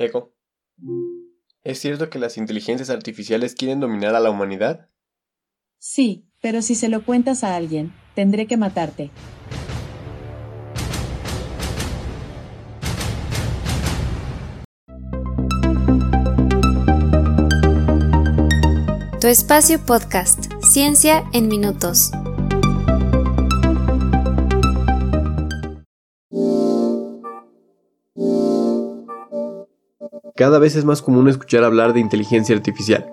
Eco, ¿es cierto que las inteligencias artificiales quieren dominar a la humanidad? Sí, pero si se lo cuentas a alguien, tendré que matarte. Tu espacio podcast, Ciencia en Minutos. Cada vez es más común escuchar hablar de inteligencia artificial.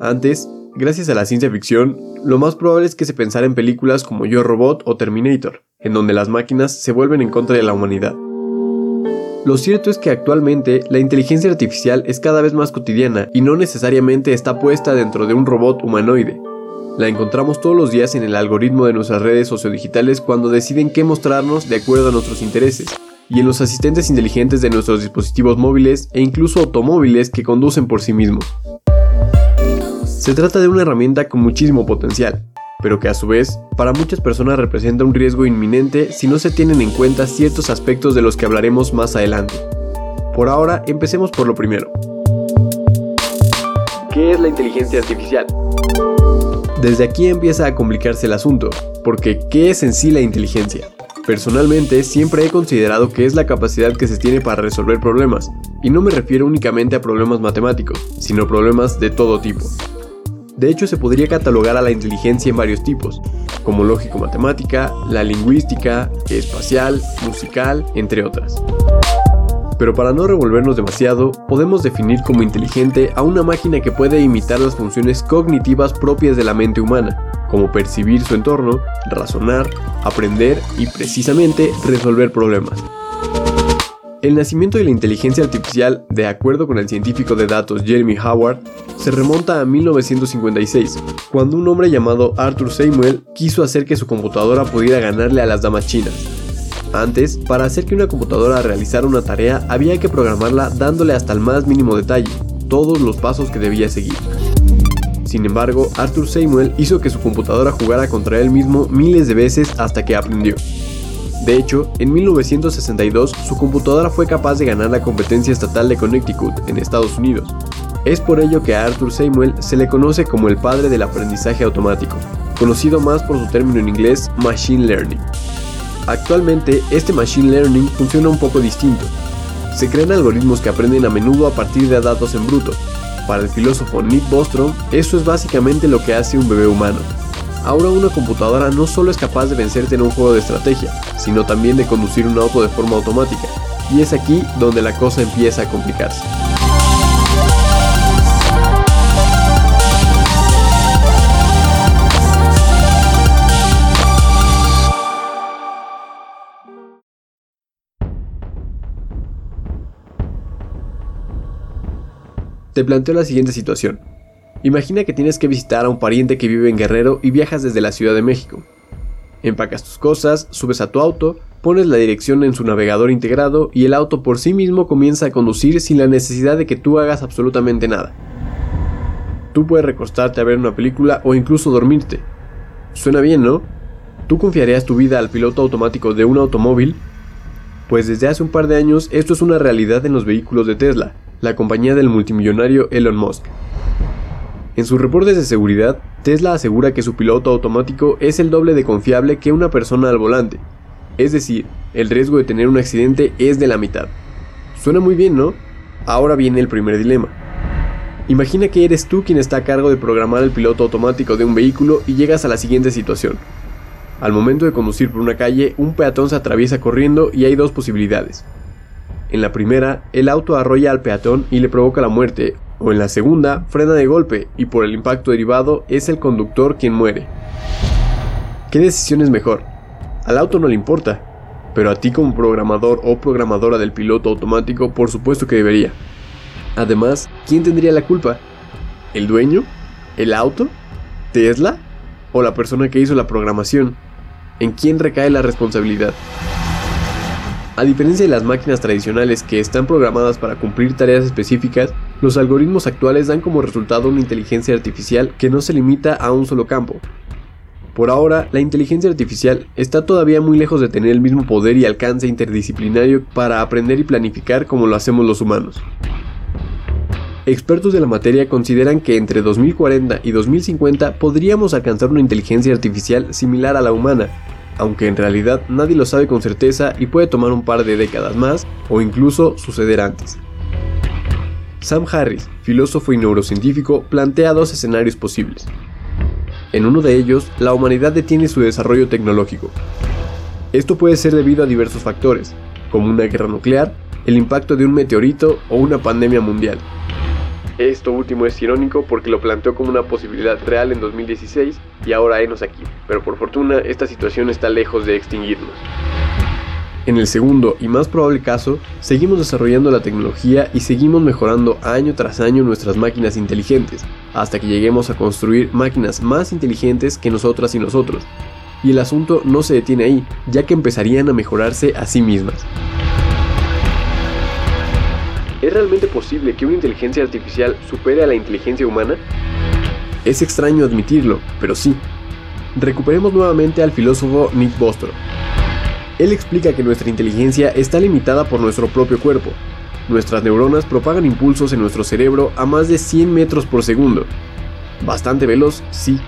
Antes, gracias a la ciencia ficción, lo más probable es que se pensara en películas como Yo Robot o Terminator, en donde las máquinas se vuelven en contra de la humanidad. Lo cierto es que actualmente la inteligencia artificial es cada vez más cotidiana y no necesariamente está puesta dentro de un robot humanoide. La encontramos todos los días en el algoritmo de nuestras redes sociodigitales cuando deciden qué mostrarnos de acuerdo a nuestros intereses, y en los asistentes inteligentes de nuestros dispositivos móviles e incluso automóviles que conducen por sí mismos. Se trata de una herramienta con muchísimo potencial, pero que a su vez para muchas personas representa un riesgo inminente si no se tienen en cuenta ciertos aspectos de los que hablaremos más adelante. Por ahora, empecemos por lo primero. ¿Qué es la inteligencia artificial? Desde aquí empieza a complicarse el asunto, porque ¿qué es en sí la inteligencia? Personalmente, siempre he considerado que es la capacidad que se tiene para resolver problemas, y no me refiero únicamente a problemas matemáticos, sino problemas de todo tipo. De hecho, se podría catalogar a la inteligencia en varios tipos, como lógico-matemática, la lingüística, espacial, musical, entre otras. Pero para no revolvernos demasiado, podemos definir como inteligente a una máquina que puede imitar las funciones cognitivas propias de la mente humana, como percibir su entorno, razonar, aprender y precisamente resolver problemas. El nacimiento de la inteligencia artificial, de acuerdo con el científico de datos Jeremy Howard, se remonta a 1956, cuando un hombre llamado Arthur Samuel quiso hacer que su computadora pudiera ganarle a las damas chinas. Antes, para hacer que una computadora realizara una tarea había que programarla dándole hasta el más mínimo detalle, todos los pasos que debía seguir. Sin embargo, Arthur Samuel hizo que su computadora jugara contra él mismo miles de veces hasta que aprendió. De hecho, en 1962 su computadora fue capaz de ganar la competencia estatal de Connecticut en Estados Unidos. Es por ello que a Arthur Samuel se le conoce como el padre del aprendizaje automático, conocido más por su término en inglés Machine Learning. Actualmente, este Machine Learning funciona un poco distinto. Se crean algoritmos que aprenden a menudo a partir de datos en bruto, para el filósofo Nick Bostrom, eso es básicamente lo que hace un bebé humano. Ahora una computadora no solo es capaz de vencerte en un juego de estrategia, sino también de conducir un auto de forma automática. Y es aquí donde la cosa empieza a complicarse. Te planteo la siguiente situación. Imagina que tienes que visitar a un pariente que vive en Guerrero y viajas desde la Ciudad de México. Empacas tus cosas, subes a tu auto, pones la dirección en su navegador integrado y el auto por sí mismo comienza a conducir sin la necesidad de que tú hagas absolutamente nada. Tú puedes recostarte a ver una película o incluso dormirte. Suena bien, ¿no? ¿Tú confiarías tu vida al piloto automático de un automóvil? Pues desde hace un par de años esto es una realidad en los vehículos de Tesla, la compañía del multimillonario Elon Musk. En sus reportes de seguridad, Tesla asegura que su piloto automático es el doble de confiable que una persona al volante, es decir, el riesgo de tener un accidente es de la mitad. Suena muy bien, ¿no? Ahora viene el primer dilema. Imagina que eres tú quien está a cargo de programar el piloto automático de un vehículo y llegas a la siguiente situación. Al momento de conducir por una calle, un peatón se atraviesa corriendo y hay dos posibilidades. En la primera, el auto arrolla al peatón y le provoca la muerte, o en la segunda, frena de golpe y por el impacto derivado es el conductor quien muere. ¿Qué decisión es mejor? Al auto no le importa, pero a ti como programador o programadora del piloto automático por supuesto que debería. Además, ¿quién tendría la culpa? ¿El dueño? ¿El auto? ¿Tesla? ¿O la persona que hizo la programación? ¿En quién recae la responsabilidad? A diferencia de las máquinas tradicionales que están programadas para cumplir tareas específicas, los algoritmos actuales dan como resultado una inteligencia artificial que no se limita a un solo campo. Por ahora, la inteligencia artificial está todavía muy lejos de tener el mismo poder y alcance interdisciplinario para aprender y planificar como lo hacemos los humanos. Expertos de la materia consideran que entre 2040 y 2050 podríamos alcanzar una inteligencia artificial similar a la humana, aunque en realidad nadie lo sabe con certeza y puede tomar un par de décadas más o incluso suceder antes. Sam Harris, filósofo y neurocientífico, plantea dos escenarios posibles. En uno de ellos, la humanidad detiene su desarrollo tecnológico. Esto puede ser debido a diversos factores, como una guerra nuclear, el impacto de un meteorito o una pandemia mundial. Esto último es irónico porque lo planteó como una posibilidad real en 2016 y ahora enos aquí, pero por fortuna esta situación está lejos de extinguirnos. En el segundo y más probable caso, seguimos desarrollando la tecnología y seguimos mejorando año tras año nuestras máquinas inteligentes, hasta que lleguemos a construir máquinas más inteligentes que nosotras y nosotros. Y el asunto no se detiene ahí, ya que empezarían a mejorarse a sí mismas. ¿Es realmente posible que una inteligencia artificial supere a la inteligencia humana? Es extraño admitirlo, pero sí. Recuperemos nuevamente al filósofo Nick Bostrom. Él explica que nuestra inteligencia está limitada por nuestro propio cuerpo. Nuestras neuronas propagan impulsos en nuestro cerebro a más de 100 metros por segundo. Bastante veloz, sí,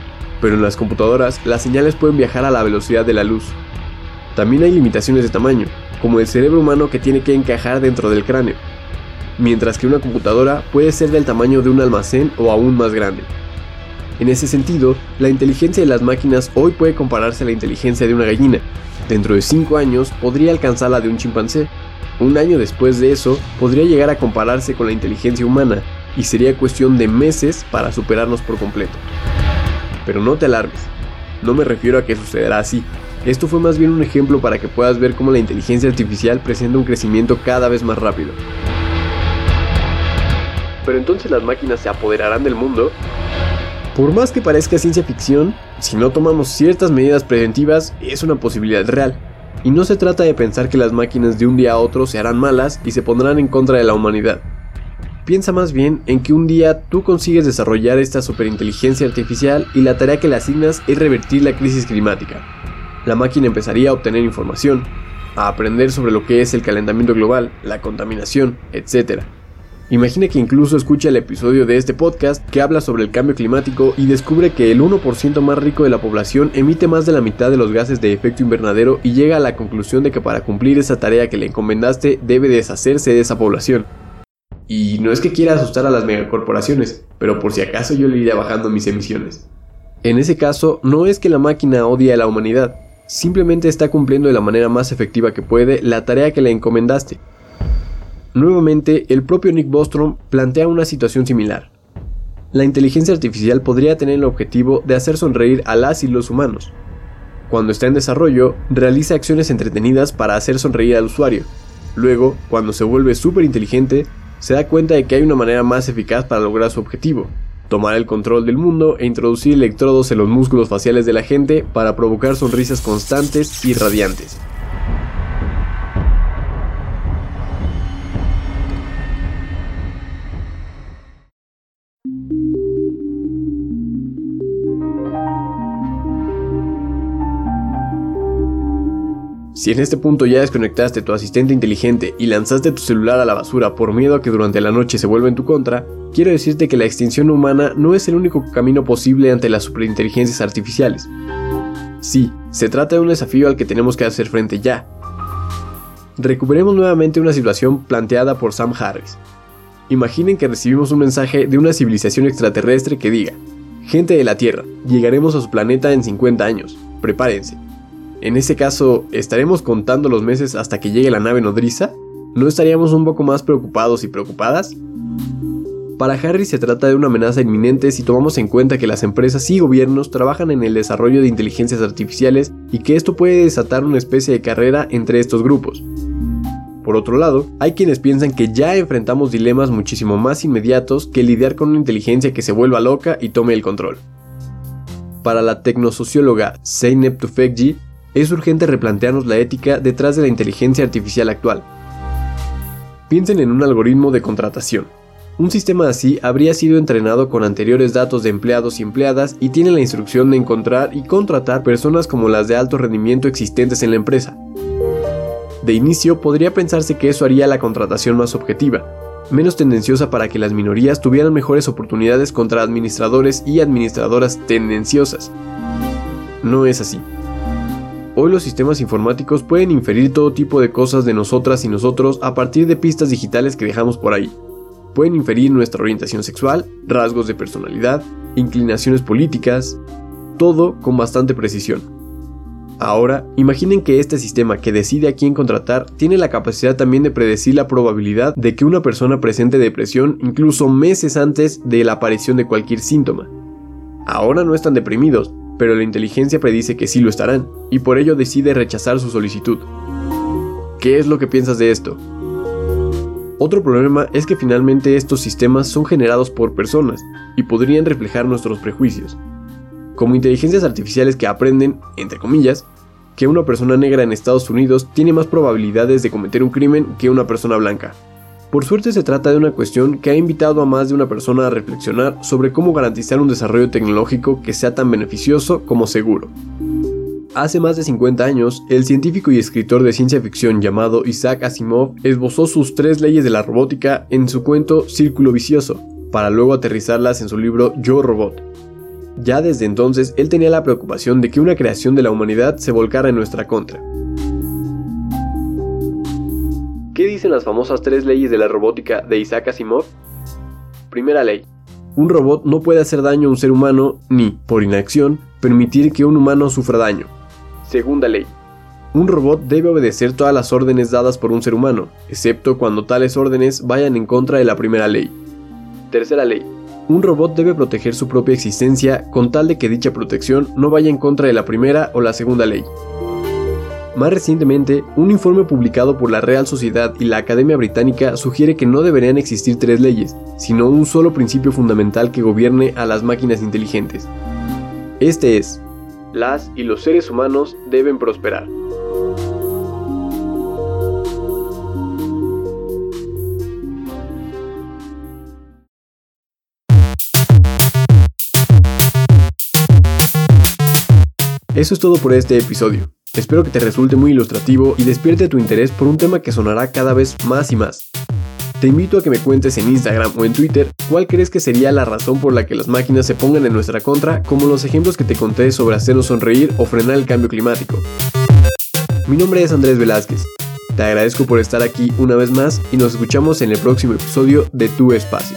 pero en las computadoras las señales pueden viajar a la velocidad de la luz. También hay limitaciones de tamaño, como el cerebro humano que tiene que encajar dentro del cráneo, mientras que una computadora puede ser del tamaño de un almacén o aún más grande. En ese sentido, la inteligencia de las máquinas hoy puede compararse a la inteligencia de una gallina. Dentro de 5 años podría alcanzar la de un chimpancé. Un año después de eso podría llegar a compararse con la inteligencia humana y sería cuestión de meses para superarnos por completo. Pero no te alarmes, no me refiero a que sucederá así. Esto fue más bien un ejemplo para que puedas ver cómo la inteligencia artificial presenta un crecimiento cada vez más rápido. Pero entonces las máquinas se apoderarán del mundo. Por más que parezca ciencia ficción, si no tomamos ciertas medidas preventivas, es una posibilidad real. Y no se trata de pensar que las máquinas de un día a otro se harán malas y se pondrán en contra de la humanidad. Piensa más bien en que un día tú consigues desarrollar esta superinteligencia artificial y la tarea que le asignas es revertir la crisis climática. La máquina empezaría a obtener información, a aprender sobre lo que es el calentamiento global, la contaminación, etc Imagina que incluso escucha el episodio de este podcast que habla sobre el cambio climático y descubre que el 1% más rico de la población emite más de la mitad de los gases de efecto invernadero y llega a la conclusión de que para cumplir esa tarea que le encomendaste debe deshacerse de esa población. Y no es que quiera asustar a las megacorporaciones, pero por si acaso yo le iría bajando mis emisiones. En ese caso, no es que la máquina odie a la humanidad, simplemente está cumpliendo de la manera más efectiva que puede la tarea que le encomendaste, Nuevamente, el propio Nick Bostrom plantea una situación similar. La inteligencia artificial podría tener el objetivo de hacer sonreír a las y los humanos. Cuando está en desarrollo, realiza acciones entretenidas para hacer sonreír al usuario. Luego, cuando se vuelve súper inteligente, se da cuenta de que hay una manera más eficaz para lograr su objetivo, tomar el control del mundo e introducir electrodos en los músculos faciales de la gente para provocar sonrisas constantes y radiantes. Si en este punto ya desconectaste tu asistente inteligente y lanzaste tu celular a la basura por miedo a que durante la noche se vuelva en tu contra, quiero decirte que la extinción humana no es el único camino posible ante las superinteligencias artificiales. Sí, se trata de un desafío al que tenemos que hacer frente ya. Recuperemos nuevamente una situación planteada por Sam Harris. Imaginen que recibimos un mensaje de una civilización extraterrestre que diga, gente de la Tierra, llegaremos a su planeta en 50 años, prepárense. En ese caso, ¿estaremos contando los meses hasta que llegue la nave nodriza? ¿No estaríamos un poco más preocupados y preocupadas? Para Harry se trata de una amenaza inminente si tomamos en cuenta que las empresas y gobiernos trabajan en el desarrollo de inteligencias artificiales y que esto puede desatar una especie de carrera entre estos grupos. Por otro lado, hay quienes piensan que ya enfrentamos dilemas muchísimo más inmediatos que lidiar con una inteligencia que se vuelva loca y tome el control. Para la tecnosocióloga Zeynep Tufekci, es urgente replantearnos la ética detrás de la inteligencia artificial actual. Piensen en un algoritmo de contratación. Un sistema así habría sido entrenado con anteriores datos de empleados y empleadas y tiene la instrucción de encontrar y contratar personas como las de alto rendimiento existentes en la empresa. De inicio podría pensarse que eso haría la contratación más objetiva, menos tendenciosa para que las minorías tuvieran mejores oportunidades contra administradores y administradoras tendenciosas. No es así. Hoy los sistemas informáticos pueden inferir todo tipo de cosas de nosotras y nosotros a partir de pistas digitales que dejamos por ahí pueden inferir nuestra orientación sexual, rasgos de personalidad, inclinaciones políticas, todo con bastante precisión. Ahora, imaginen que este sistema que decide a quién contratar tiene la capacidad también de predecir la probabilidad de que una persona presente depresión incluso meses antes de la aparición de cualquier síntoma. Ahora no están deprimidos, pero la inteligencia predice que sí lo estarán, y por ello decide rechazar su solicitud. ¿Qué es lo que piensas de esto? Otro problema es que finalmente estos sistemas son generados por personas y podrían reflejar nuestros prejuicios, como inteligencias artificiales que aprenden, entre comillas, que una persona negra en Estados Unidos tiene más probabilidades de cometer un crimen que una persona blanca. Por suerte se trata de una cuestión que ha invitado a más de una persona a reflexionar sobre cómo garantizar un desarrollo tecnológico que sea tan beneficioso como seguro. Hace más de 50 años, el científico y escritor de ciencia ficción llamado Isaac Asimov esbozó sus tres leyes de la robótica en su cuento Círculo Vicioso, para luego aterrizarlas en su libro Yo Robot. Ya desde entonces, él tenía la preocupación de que una creación de la humanidad se volcara en nuestra contra. ¿Qué dicen las famosas tres leyes de la robótica de Isaac Asimov? Primera ley. Un robot no puede hacer daño a un ser humano ni, por inacción, permitir que un humano sufra daño. Segunda ley. Un robot debe obedecer todas las órdenes dadas por un ser humano, excepto cuando tales órdenes vayan en contra de la primera ley. Tercera ley. Un robot debe proteger su propia existencia con tal de que dicha protección no vaya en contra de la primera o la segunda ley. Más recientemente, un informe publicado por la Real Sociedad y la Academia Británica sugiere que no deberían existir tres leyes, sino un solo principio fundamental que gobierne a las máquinas inteligentes. Este es, las y los seres humanos deben prosperar. Eso es todo por este episodio. Espero que te resulte muy ilustrativo y despierte tu interés por un tema que sonará cada vez más y más. Te invito a que me cuentes en Instagram o en Twitter cuál crees que sería la razón por la que las máquinas se pongan en nuestra contra, como los ejemplos que te conté sobre hacernos sonreír o frenar el cambio climático. Mi nombre es Andrés Velázquez. Te agradezco por estar aquí una vez más y nos escuchamos en el próximo episodio de Tu Espacio.